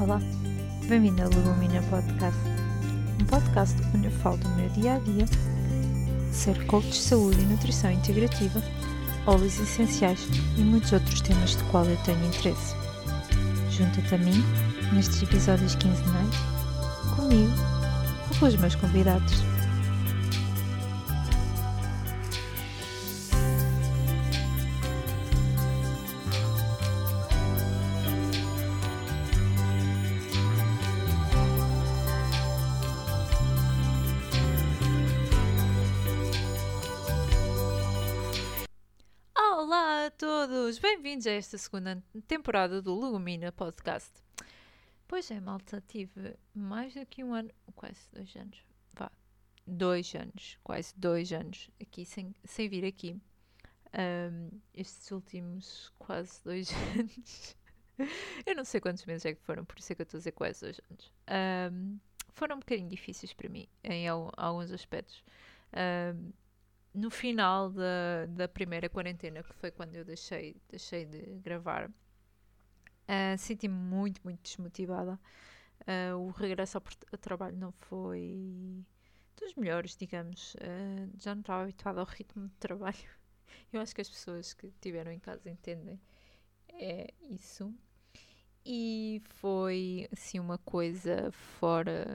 Olá, bem-vindo ao Legumina Podcast, um podcast onde eu falo do meu dia a dia, ser coach de saúde e nutrição integrativa, óleos essenciais e muitos outros temas de qual eu tenho interesse. Junta-te a mim nestes episódios quinzenais, comigo ou com os meus convidados. Todos! Bem-vindos a esta segunda temporada do Legumina Podcast. Pois é, malta, tive mais do que um ano, quase dois anos, vá, dois anos, quase dois anos aqui sem, sem vir aqui. Um, estes últimos quase dois anos, eu não sei quantos meses é que foram, por isso é que eu estou a dizer quase dois anos. Um, foram um bocadinho difíceis para mim em al- alguns aspectos. Um, no final da, da primeira quarentena, que foi quando eu deixei, deixei de gravar, ah, senti-me muito, muito desmotivada. Ah, o regresso ao, ao trabalho não foi dos melhores, digamos. Ah, já não estava habituada ao ritmo de trabalho. Eu acho que as pessoas que estiveram em casa entendem é isso. E foi assim uma coisa fora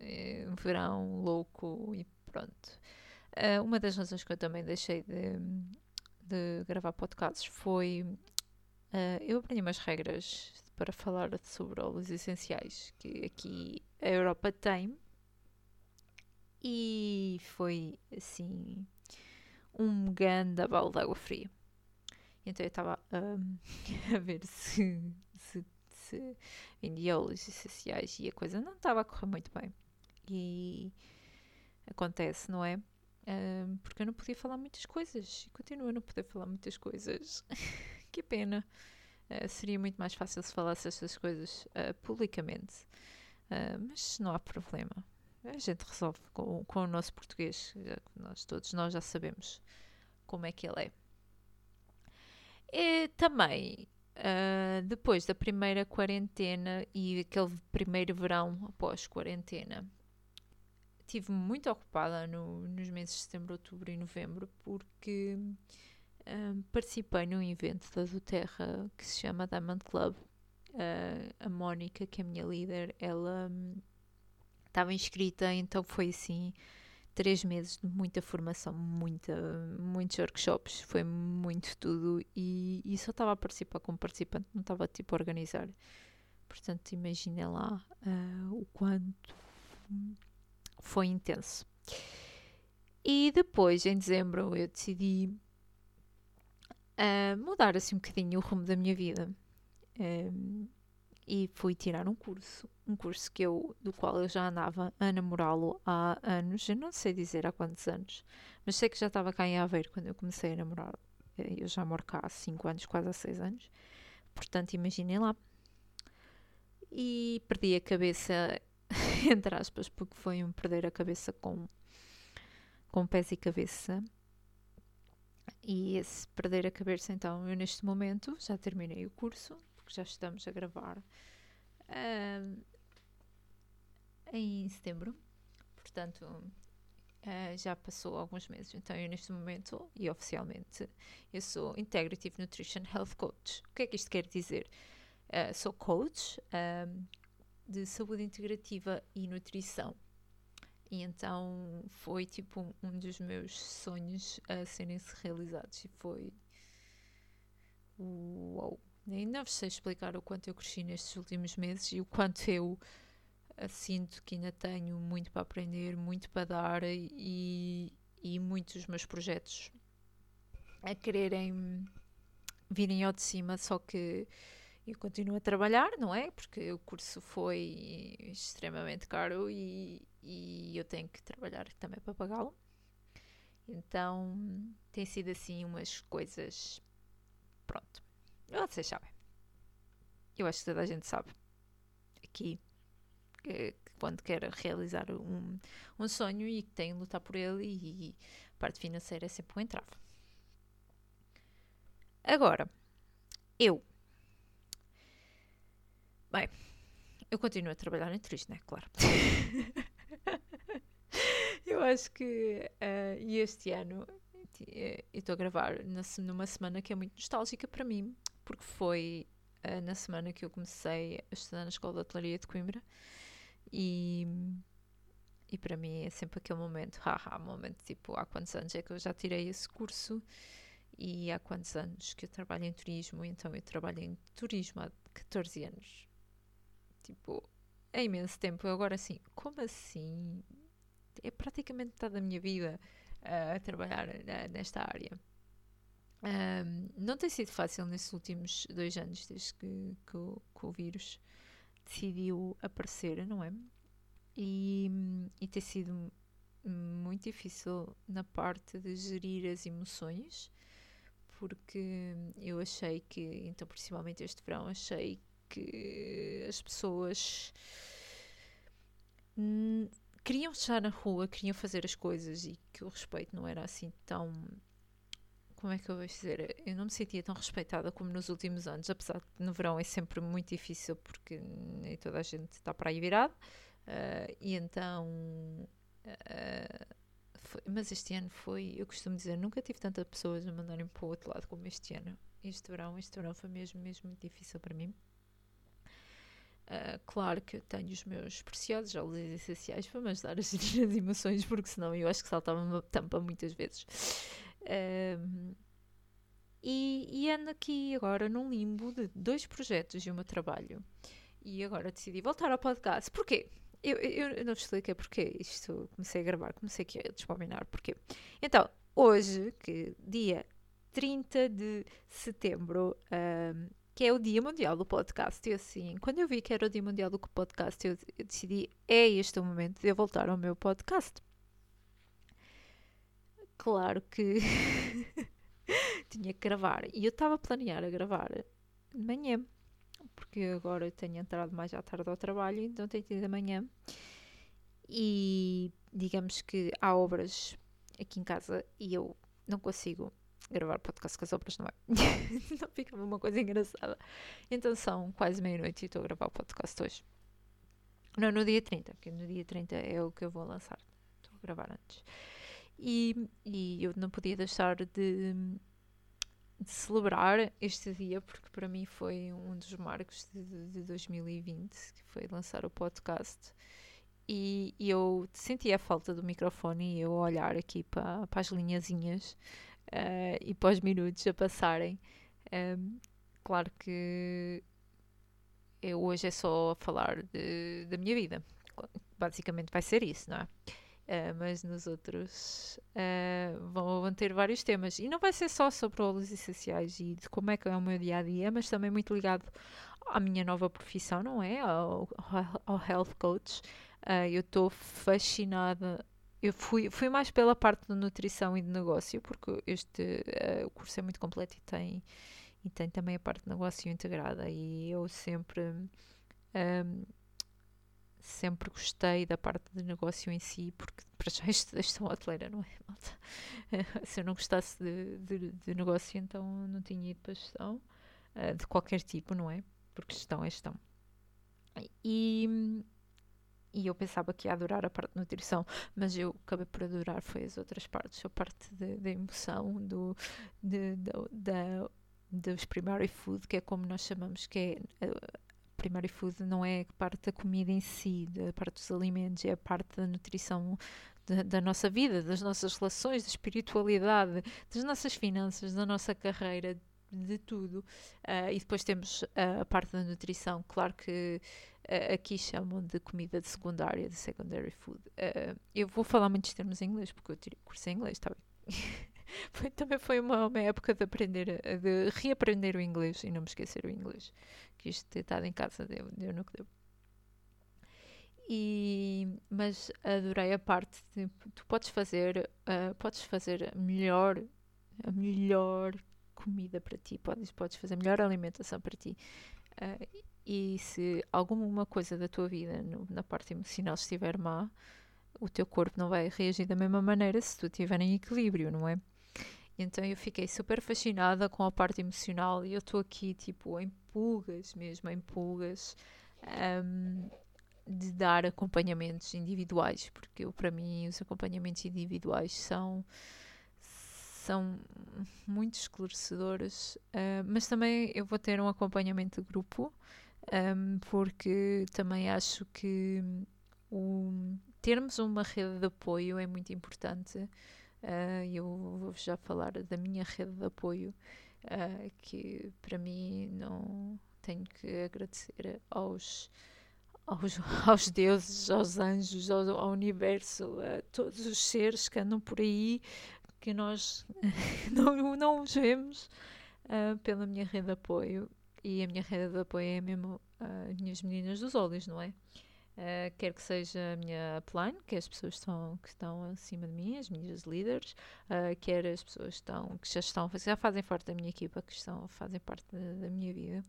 eh, verão louco e pronto. Uh, uma das razões que eu também deixei de, de gravar podcasts foi uh, eu aprendi umas regras para falar sobre óleos essenciais que aqui a Europa tem e foi assim um grande balde de água fria. Então eu estava um, a ver se, se, se vendia óleos essenciais e a coisa não estava a correr muito bem. E acontece, não é? Porque eu não podia falar muitas coisas e continuo a não poder falar muitas coisas. que pena. Uh, seria muito mais fácil se falasse estas coisas uh, publicamente, uh, mas não há problema. A gente resolve com, com o nosso português. Nós todos nós já sabemos como é que ele é. E também, depois da primeira quarentena e aquele primeiro verão após quarentena, estive muito ocupada no, nos meses de setembro, outubro e novembro porque um, participei num evento da Doterra que se chama Diamond Club. Uh, a Mónica, que é a minha líder, ela estava um, inscrita, então foi assim três meses de muita formação, muita, muitos workshops, foi muito tudo e, e só estava a participar como participante, não estava tipo a organizar. Portanto, imaginem lá uh, o quanto foi intenso. E depois, em dezembro, eu decidi uh, mudar assim um bocadinho o rumo da minha vida. Um, e fui tirar um curso, um curso que eu, do qual eu já andava a namorá-lo há anos, eu não sei dizer há quantos anos, mas sei que já estava cá em Aveiro quando eu comecei a namorar. Eu já moro cá há 5 anos, quase há 6 anos. Portanto, imaginem lá. E perdi a cabeça entre aspas, porque foi um perder a cabeça com, com pés e cabeça. E esse perder a cabeça, então, eu neste momento já terminei o curso, porque já estamos a gravar uh, em setembro, portanto, uh, já passou alguns meses. Então, eu neste momento, e oficialmente, eu sou Integrative Nutrition Health Coach. O que é que isto quer dizer? Uh, sou coach de saúde integrativa e nutrição. E então foi tipo um dos meus sonhos a serem-se realizados e foi. Uau! Nem não sei explicar o quanto eu cresci nestes últimos meses e o quanto eu sinto que ainda tenho muito para aprender, muito para dar e, e muitos dos meus projetos a quererem virem ao de cima, só que eu continuo a trabalhar, não é? Porque o curso foi extremamente caro e, e eu tenho que trabalhar também para pagá-lo. Então tem sido assim umas coisas. Pronto. Vocês sabem. Eu acho que toda a gente sabe. Aqui. Que, que quando quer realizar um, um sonho e que tem de lutar por ele, e, e a parte financeira é sempre um entrave. Agora, eu Bem, eu continuo a trabalhar em turismo, né? Claro. eu acho que uh, e este ano eu estou a gravar na, numa semana que é muito nostálgica para mim, porque foi uh, na semana que eu comecei a estudar na Escola de Hotelaria de Coimbra e, e para mim é sempre aquele momento, haha, momento tipo, há quantos anos é que eu já tirei esse curso e há quantos anos que eu trabalho em turismo, então eu trabalho em turismo há 14 anos Tipo, é imenso tempo. Agora assim, como assim? É praticamente metade da minha vida uh, a trabalhar nesta área. Um, não tem sido fácil nesses últimos dois anos, desde que, que, o, que o vírus decidiu aparecer, não é? E, e tem sido muito difícil na parte de gerir as emoções, porque eu achei que, então, principalmente este verão, achei que as pessoas queriam estar na rua, queriam fazer as coisas e que o respeito não era assim tão. Como é que eu vou dizer? Eu não me sentia tão respeitada como nos últimos anos, apesar de no verão é sempre muito difícil porque nem toda a gente está para aí virado. Uh, e então. Uh, foi, mas este ano foi, eu costumo dizer, nunca tive tantas pessoas a mandarem para o outro lado como este ano. Este verão, este verão foi mesmo, mesmo muito difícil para mim. Uh, claro que eu tenho os meus preciosos óleos essenciais para me ajudar a gerir as emoções, porque senão eu acho que saltava uma tampa muitas vezes. E, e ando aqui agora num limbo de dois projetos e o meu trabalho. E agora decidi voltar ao podcast. Porquê? Eu, eu, eu não vos expliquei porquê. Isto comecei a gravar, comecei aqui a despominar porquê. Então, hoje, que dia 30 de setembro, um, que é o Dia Mundial do Podcast. E assim, quando eu vi que era o Dia Mundial do Podcast, eu, eu decidi, é este o momento de eu voltar ao meu podcast. Claro que tinha que gravar. E eu estava a planear a gravar de manhã, porque agora eu tenho entrado mais à tarde ao trabalho, então tenho tido de manhã. E digamos que há obras aqui em casa e eu não consigo gravar podcast com as obras não é? não fica uma coisa engraçada. Então são quase meia-noite e estou a gravar o podcast hoje. Não, no dia 30, porque no dia 30 é o que eu vou lançar. Estou a gravar antes. E, e eu não podia deixar de, de celebrar este dia, porque para mim foi um dos marcos de, de 2020, que foi lançar o podcast. E, e, eu sentia a falta do microfone e eu olhar aqui para, para as linhazinhas uh, e pós minutos a passarem. Um, claro que eu hoje é só falar de, da minha vida. Basicamente vai ser isso, não é? Uh, mas nos outros uh, vão, ter vários temas. E não vai ser só sobre óleos essenciais e de como é que é o meu dia a dia, mas também muito ligado à minha nova profissão, não é? Ao, ao health coach. Uh, eu estou fascinada eu fui, fui mais pela parte de nutrição e de negócio, porque este uh, o curso é muito completo e tem, e tem também a parte de negócio integrada. E eu sempre, um, ehm, sempre gostei da parte de negócio em si, porque para já estudei gestão hoteleira, não é, malta? Se eu não gostasse de, de, de, negócio, então não tinha ido para gestão, uh, de qualquer tipo, não é? Porque gestão é gestão. E e eu pensava que ia adorar a parte de nutrição, mas eu acabei por adorar foi as outras partes, a parte da emoção, do, de, de, da, dos primary food, que é como nós chamamos, que é primary food não é a parte da comida em si, da parte dos alimentos, é a parte da nutrição da, nossa vida, das nossas relações, da espiritualidade, das nossas finanças, da nossa carreira, de tudo. Uh, e depois temos uh, a parte da nutrição, claro que uh, aqui chamam de comida de secundária, de secondary food. eu vou falar muitos termos em inglês porque eu tirei curso em inglês, tá foi, também foi uma, uma, época de aprender, de reaprender o inglês e não me esquecer o inglês. Que isto ter estado em casa deu, deu no que deu. E, mas adorei a parte de tu podes fazer, uh, podes fazer melhor, a melhor comida para ti, podes, podes fazer melhor alimentação para ti. Uh, e se alguma coisa da tua vida, no, na parte emocional, estiver má, o teu corpo não vai reagir da mesma maneira se tu estiver em equilíbrio, não é? Então eu fiquei super fascinada com a parte emocional e eu estou aqui, tipo, em pulgas mesmo, em pulgas. um, de dar acompanhamentos individuais, porque para mim os acompanhamentos individuais são são muito esclarecedores, uh, mas também eu vou ter um acompanhamento de grupo, um, porque também acho que o, termos uma rede de apoio é muito importante. Uh, eu vou já falar da minha rede de apoio, uh, que para mim não tenho que agradecer aos, aos, aos deuses, aos anjos, ao, ao universo, a todos os seres que andam por aí que nós não, não os vemos uh, pela minha rede de apoio. E a minha rede de apoio é mesmo uh, as minhas meninas dos olhos, não é? Uh, quer que seja a minha upline, que as pessoas estão, que estão acima de mim, as minhas líderes, uh, quer as pessoas estão, que já estão, já fazem parte da minha equipa, que estão, fazem parte da, da minha vida.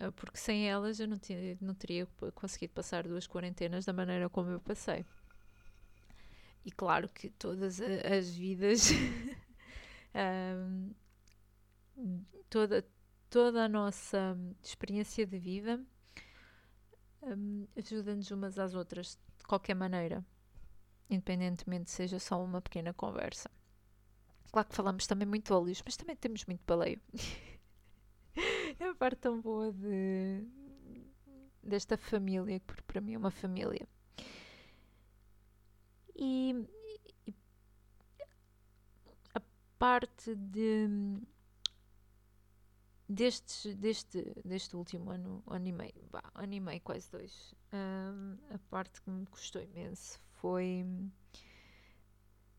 Uh, porque sem elas eu não, tinha, não teria conseguido passar duas quarentenas da maneira como eu passei. E claro que todas as vidas, um, toda, toda a nossa experiência de vida um, ajuda-nos umas às outras de qualquer maneira, independentemente seja só uma pequena conversa. Claro que falamos também muito óleos, mas também temos muito baleio. é a parte tão boa de, desta família, porque para mim é uma família. E, e a parte de deste, deste, deste último ano, ano e meio, bah, ano e meio, quase dois, um, a parte que me custou imenso foi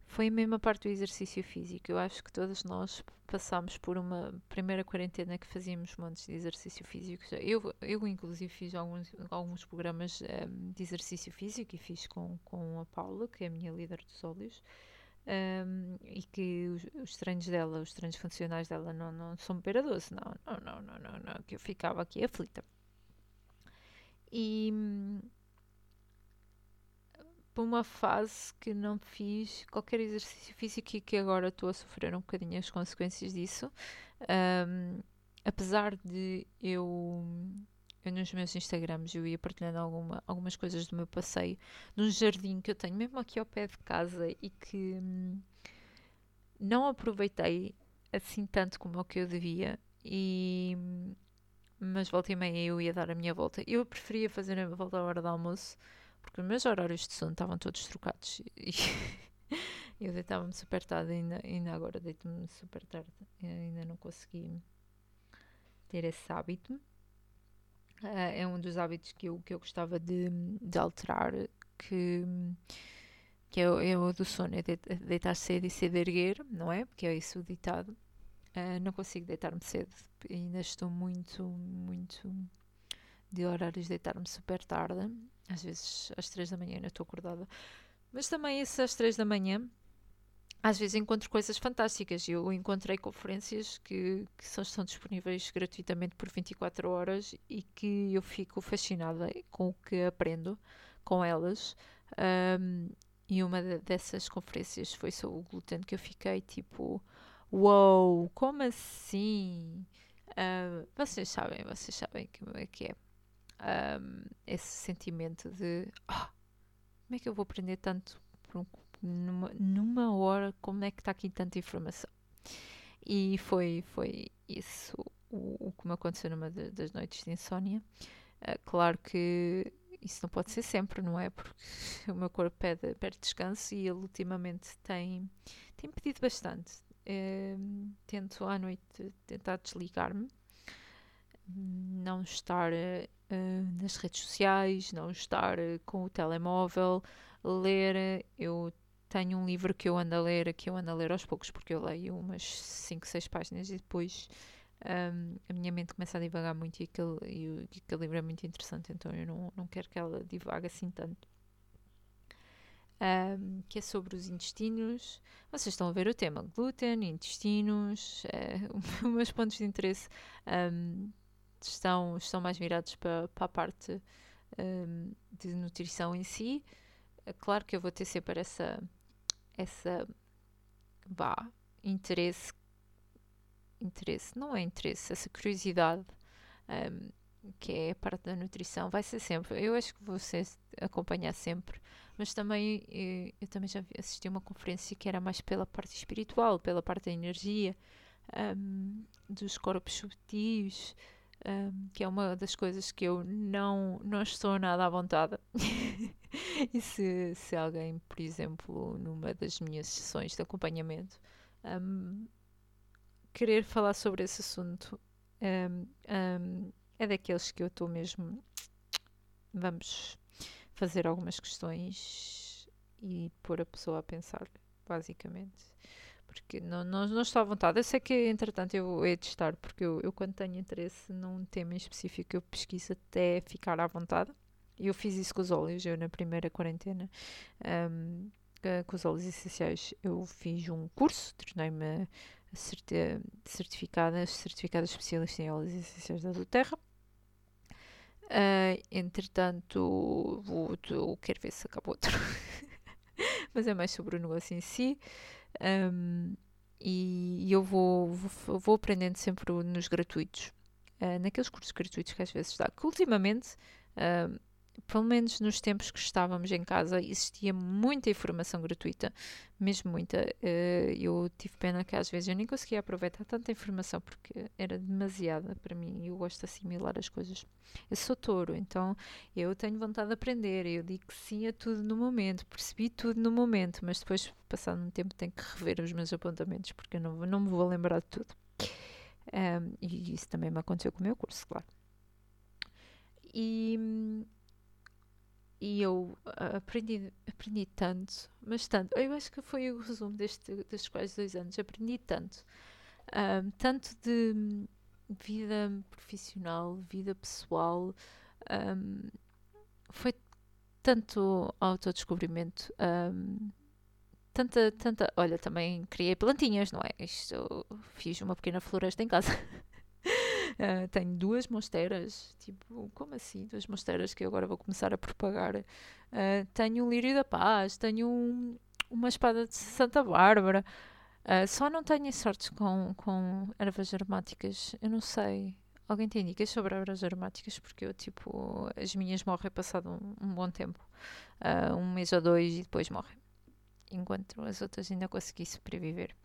foi a parte do exercício físico. Eu acho que todos nós passámos por uma primeira quarentena que fazíamos montes de exercício físico. Eu, eu inclusive, fiz alguns, alguns programas um, de exercício físico e fiz com, com a Paula, que é a minha líder dos óleos. Um, e que os, os, treinos dela, os treinos funcionais dela não, não são beira doce, não, não, não, não, não, não, que eu ficava aqui aflita. E por uma fase que não fiz qualquer exercício físico e que agora estou a sofrer um bocadinho as consequências disso. Um, apesar de eu, eu nos meus Instagrams eu ia partilhando alguma, algumas coisas do meu passeio num jardim que eu tenho mesmo aqui ao pé de casa e que hum, não aproveitei assim tanto como o que eu devia e mas volta e meia eu ia dar a minha volta. Eu preferia fazer a volta à hora do almoço porque os meus horários de sono estavam todos trocados e eu deitava-me super tarde, ainda, ainda agora deito-me super tarde, eu ainda não consegui ter esse hábito. Uh, é um dos hábitos que eu, que eu gostava de, de alterar, que, que é, é o do sono, é deitar cedo e cedo erguer, não é? Porque é isso o ditado. Uh, não consigo deitar-me cedo, ainda estou muito, muito de horários de deitar-me super tarde às vezes às três da manhã ainda estou acordada. Mas também isso às três da manhã, às vezes encontro coisas fantásticas. Eu encontrei conferências que, que são, estão disponíveis gratuitamente por 24 horas e que eu fico fascinada com o que aprendo com elas. Um, e uma dessas conferências foi sobre o glúten que eu fiquei tipo, uou, wow, como assim? Vocês sabem, vocês sabem como é que é um, esse sentimento de oh, como é que eu vou aprender tanto um, numa, numa hora, como é que está aqui tanta informação? E foi, foi isso o, o que me aconteceu numa de, das noites de insónia. Uh, claro que isso não pode ser sempre, não é? Porque o meu corpo pede, pede descanso e ele ultimamente tem, tem pedido bastante. Uh, tento à noite tentar desligar-me, não estar uh, nas redes sociais, não estar com o telemóvel, ler. Eu tenho um livro que eu ando a ler, que eu ando a ler aos poucos, porque eu leio umas 5, 6 páginas e depois um, a minha mente começa a divagar muito e aquele, e, aquele livro é muito interessante, então eu não, não quero que ela divague assim tanto. Um, que é sobre os intestinos. Vocês estão a ver o tema: glúten, intestinos, uh, meus pontos de interesse um, estão, estão mais virados para, para a parte um, de nutrição em si. É claro que eu vou ter sempre essa, essa vá, interesse, interesse, não é interesse, essa curiosidade um, que é a parte da nutrição, vai ser sempre. Eu acho que você acompanhar sempre, mas também eu, eu também já assisti uma conferência que era mais pela parte espiritual, pela parte da energia, um, dos corpos subtis, um, que é uma das coisas que eu não, não estou nada à vontade. e se, se alguém, por exemplo, numa das minhas sessões de acompanhamento, um, querer falar sobre esse assunto, é daqueles que eu estou mesmo. Vamos fazer algumas questões e pôr a pessoa a pensar, basicamente. Porque não, não, não estou à vontade. Eu sei que, entretanto, eu vou testar, porque eu, eu, quando tenho interesse num tema em específico, eu pesquiso até ficar à vontade. E eu fiz isso com os óleos, eu na primeira quarentena. Um, com os óleos essenciais, eu fiz um curso, tornei-me certificada, certificada especialista em óleos essenciais da Terra. Uh, entretanto, vou, vou, quero ver se acaba outro. Mas é mais sobre o negócio em si. Um, e, e eu vou, vou, vou, aprendendo sempre nos gratuitos. Uh, naqueles cursos gratuitos que às vezes dá. Que ultimamente uh, pelo menos nos tempos que estávamos em casa, existia muita informação gratuita, mesmo muita. Uh, eu tive pena que às vezes eu nem conseguia aproveitar tanta informação porque era demasiada para mim. Eu gosto de assimilar as coisas. Eu sou touro, então eu tenho vontade de aprender. Eu digo sim a tudo no momento, percebi tudo no momento, mas depois, passado um tempo, tenho que rever os meus apontamentos porque eu não, não me vou lembrar de tudo. Um, e isso também me aconteceu com o meu curso, claro. E e eu uh, aprendi, aprendi tanto, mas tanto. Eu acho que foi o resumo deste, destes quase dois anos. Aprendi tanto. Um, tanto de vida profissional, vida pessoal. Um, foi tanto autodescobrimento. Um, tanta, tanta. Olha, também criei plantinhas, não é? Isto, fiz uma pequena floresta em casa. Uh, tenho duas mosteiras, tipo, como assim? Duas mosteiras que eu agora vou começar a propagar. Uh, tenho um lírio da paz, tenho um, uma espada de Santa Bárbara. Uh, só não tenho sorte com, com ervas aromáticas. Eu não sei. Alguém tem dicas sobre ervas aromáticas? Porque eu, tipo, as minhas morrem passado um, um bom tempo. um mês ou dois e depois morrem. Enquanto as outras ainda consegui sobreviver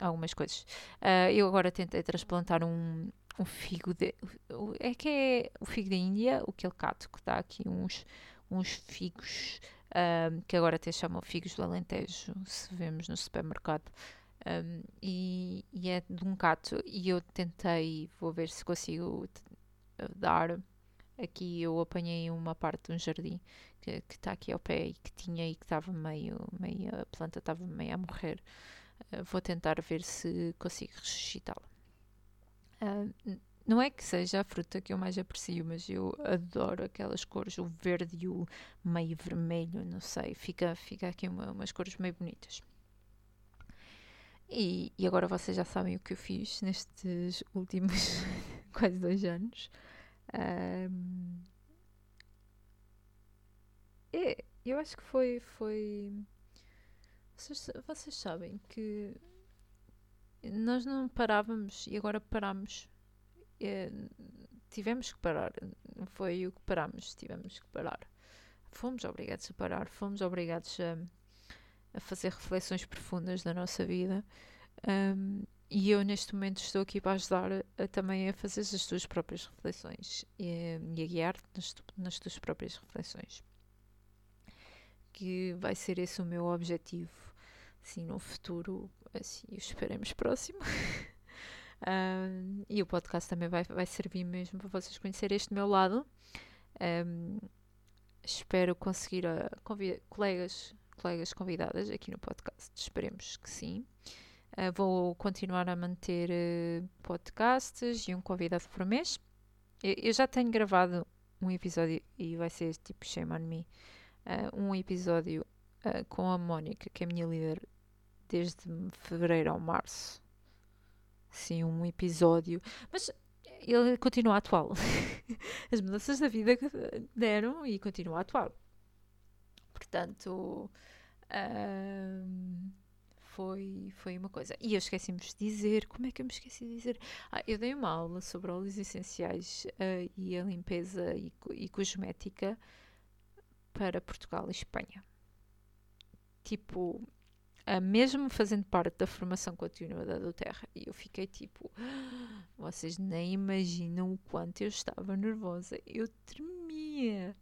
algumas coisas. Uh, eu agora tentei transplantar um, um figo de. É que é o figo da Índia, o cato que dá aqui uns, uns figos um, que agora até chamam figos do Alentejo, se vemos no supermercado. Um, e, e, é de um cato e eu tentei, vou ver se consigo dar. Aqui eu apanhei uma parte de um jardim que está aqui ao pé e que tinha e que estava meio, meio, a planta estava meio a morrer. Uh, vou tentar ver se consigo ressuscitá-la. Uh, não é que seja a fruta que eu mais aprecio, mas eu adoro aquelas cores, o verde e o meio vermelho, não sei, fica, fica aqui uma, umas cores meio bonitas. E, e, agora vocês já sabem o que eu fiz nestes últimos quase dois anos. Um, é, eu acho que foi. foi vocês, vocês sabem que nós não parávamos e agora paramos. É, tivemos que parar. Foi o que parámos, tivemos que parar. Fomos obrigados a parar, fomos obrigados a, a fazer reflexões profundas da nossa vida. Um, e eu neste momento estou aqui para ajudar a, também a fazer as tuas próprias reflexões e, e a guiar-te nas, nas tuas próprias reflexões. Que vai ser esse o meu objetivo, assim, no futuro assim, esperemos próximo. um, e o podcast também vai, vai servir mesmo para vocês conhecerem este meu lado. Um, espero conseguir uh, colegas, colegas convidadas aqui no podcast. Esperemos que sim. Uh, vou continuar a manter uh, podcasts e um convidado por mês. Eu, eu, já tenho gravado um episódio e vai ser tipo Shame on Me. Uh, um episódio com a Mónica, que é a minha líder desde fevereiro ao março. Sim, um episódio. Mas ele continua atual. As mudanças da vida deram e continua atual. Portanto, foi, foi uma coisa. E eu esqueci-me de dizer, como é que eu me esqueci de dizer? Ah, eu dei uma aula sobre óleos essenciais uh, e a limpeza e, e cosmética para Portugal e Espanha. Tipo, mesmo fazendo parte da formação contínua da do Terra. E eu fiquei tipo, vocês nem imaginam o quanto eu estava nervosa. Eu tremia,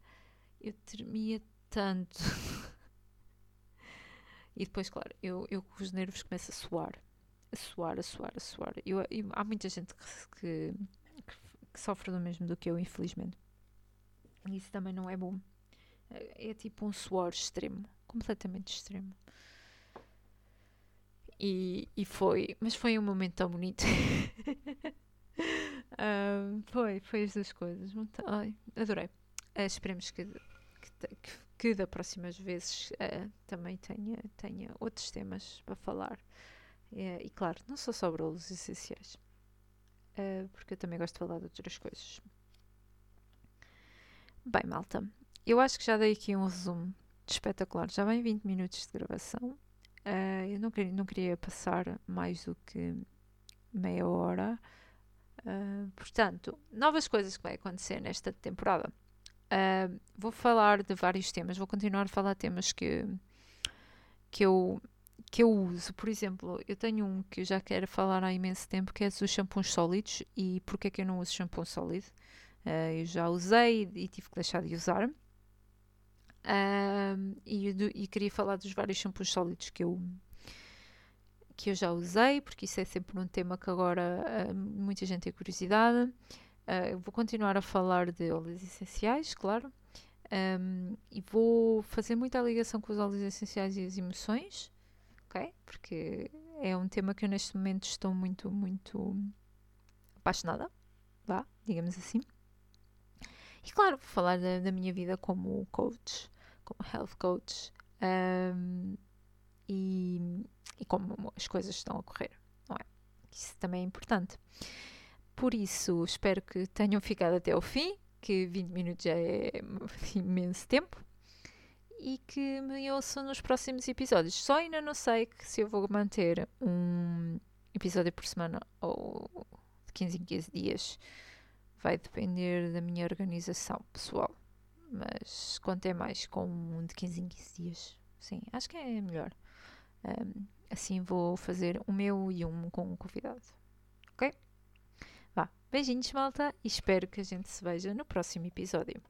eu tremia tanto. e depois, claro, eu, eu com os nervos começo a suar, a suar, a suar, a suar. Eu, eu há muita gente que, que, que sofre do mesmo do que eu, infelizmente. E isso também não é bom. É, é tipo um suor extremo, completamente extremo. E, e foi, mas foi um momento tão bonito. uh, foi, foi as duas coisas. Ai, adorei. Uh, esperemos que, que, que, que da próximas vezes uh, também tenha, tenha outros temas para falar. e claro, não só sobre os essenciais, porque eu também gosto de falar de outras coisas. Bem, malta, eu acho que já dei aqui um resumo espetacular. Já vem 20 minutos de gravação. Uh, eu não queria, não queria passar mais do que meia hora. Uh, portanto, novas coisas que vai acontecer nesta temporada. Uh, vou falar de vários temas, vou continuar a falar de temas que, que, eu, que eu uso. Por exemplo, eu tenho um que eu já quero falar há imenso tempo, que é dos shampoos sólidos e porque é que eu não uso shampoo sólido. Eu já usei e tive que deixar de usar. E, do, e, queria falar dos vários shampoos sólidos que eu, que eu já usei, porque isso é sempre um tema que agora uh, muita gente tem curiosidade. Uh, vou continuar a falar de óleos essenciais, claro. Um, e vou fazer muita ligação com os óleos essenciais e as emoções, ok? Porque é um tema que eu neste momento estou muito, muito apaixonada, vá, digamos assim. E claro, vou falar da, da minha vida como coach, como health coach um, e, e, como as coisas estão a correr, não é? Isso também é importante. Por isso, espero que tenham ficado até ao fim, que 20 minutos já é imenso tempo e que me ouçam nos próximos episódios. Só ainda não sei se eu vou manter um episódio por semana ou de 15 em 15 dias. Vai depender da minha organização pessoal mas contei mais com um de 15 em 15 dias. Sim, acho que é melhor. Um, assim vou fazer o meu e um com um convidado. Ok? Vá, beijinhos, malta, e espero que a gente se veja no próximo episódio.